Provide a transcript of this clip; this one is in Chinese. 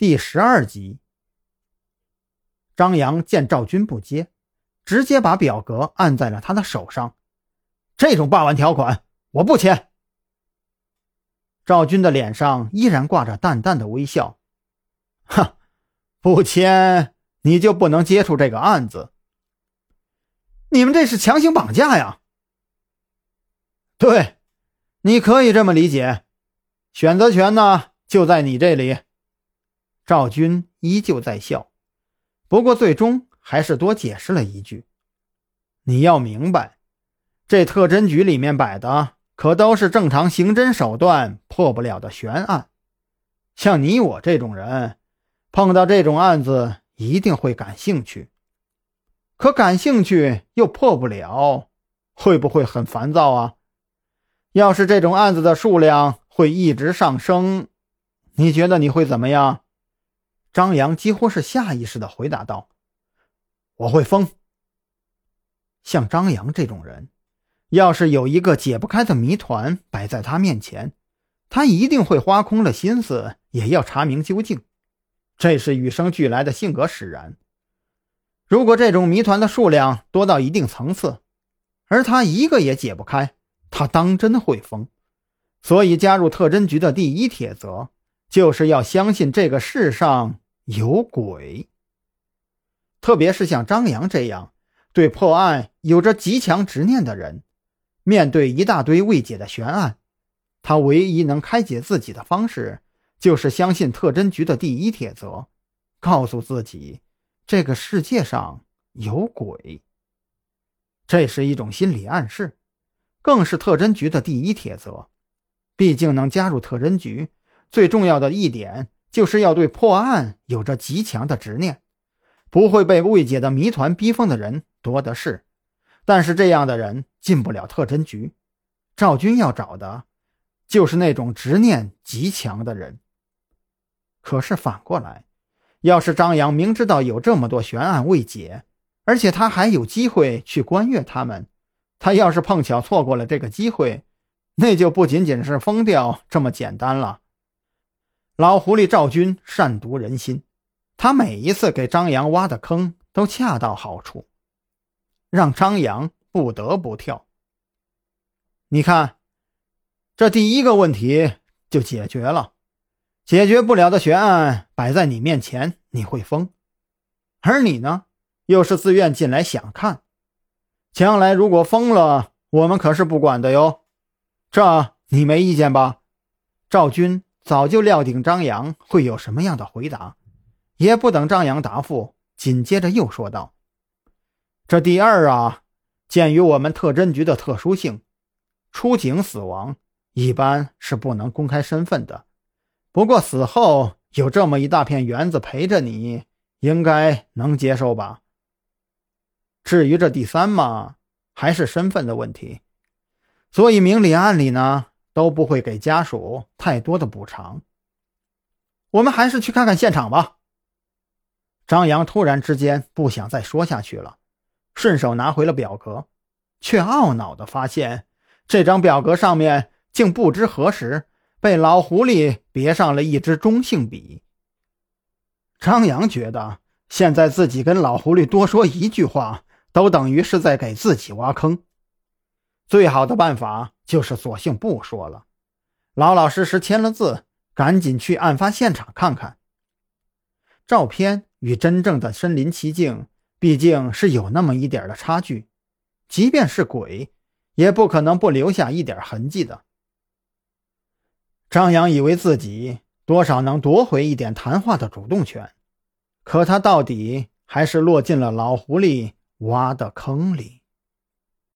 第十二集。张扬见赵军不接，直接把表格按在了他的手上。这种霸王条款，我不签。赵军的脸上依然挂着淡淡的微笑。哼，不签你就不能接触这个案子。你们这是强行绑架呀？对，你可以这么理解。选择权呢，就在你这里。赵军依旧在笑，不过最终还是多解释了一句：“你要明白，这特侦局里面摆的可都是正常刑侦手段破不了的悬案。像你我这种人，碰到这种案子一定会感兴趣。可感兴趣又破不了，会不会很烦躁啊？要是这种案子的数量会一直上升，你觉得你会怎么样？”张扬几乎是下意识的回答道：“我会疯。像张扬这种人，要是有一个解不开的谜团摆在他面前，他一定会花空了心思也要查明究竟。这是与生俱来的性格使然。如果这种谜团的数量多到一定层次，而他一个也解不开，他当真会疯。所以加入特侦局的第一铁则。”就是要相信这个世上有鬼，特别是像张扬这样对破案有着极强执念的人，面对一大堆未解的悬案，他唯一能开解自己的方式，就是相信特侦局的第一铁则，告诉自己这个世界上有鬼。这是一种心理暗示，更是特侦局的第一铁则。毕竟能加入特侦局。最重要的一点就是要对破案有着极强的执念，不会被未解的谜团逼疯的人多的是。但是这样的人进不了特侦局，赵军要找的，就是那种执念极强的人。可是反过来，要是张扬明知道有这么多悬案未解，而且他还有机会去观阅他们，他要是碰巧错过了这个机会，那就不仅仅是疯掉这么简单了。老狐狸赵军善读人心，他每一次给张扬挖的坑都恰到好处，让张扬不得不跳。你看，这第一个问题就解决了，解决不了的悬案摆在你面前，你会疯；而你呢，又是自愿进来想看，将来如果疯了，我们可是不管的哟。这你没意见吧，赵军？早就料定张扬会有什么样的回答，也不等张扬答复，紧接着又说道：“这第二啊，鉴于我们特侦局的特殊性，出警死亡一般是不能公开身份的。不过死后有这么一大片园子陪着你，应该能接受吧？至于这第三嘛，还是身份的问题，所以明里暗里呢。”都不会给家属太多的补偿。我们还是去看看现场吧。张扬突然之间不想再说下去了，顺手拿回了表格，却懊恼地发现这张表格上面竟不知何时被老狐狸别上了一支中性笔。张扬觉得现在自己跟老狐狸多说一句话，都等于是在给自己挖坑。最好的办法就是索性不说了，老老实实签了字，赶紧去案发现场看看。照片与真正的身临其境毕竟是有那么一点的差距，即便是鬼，也不可能不留下一点痕迹的。张扬以为自己多少能夺回一点谈话的主动权，可他到底还是落进了老狐狸挖的坑里。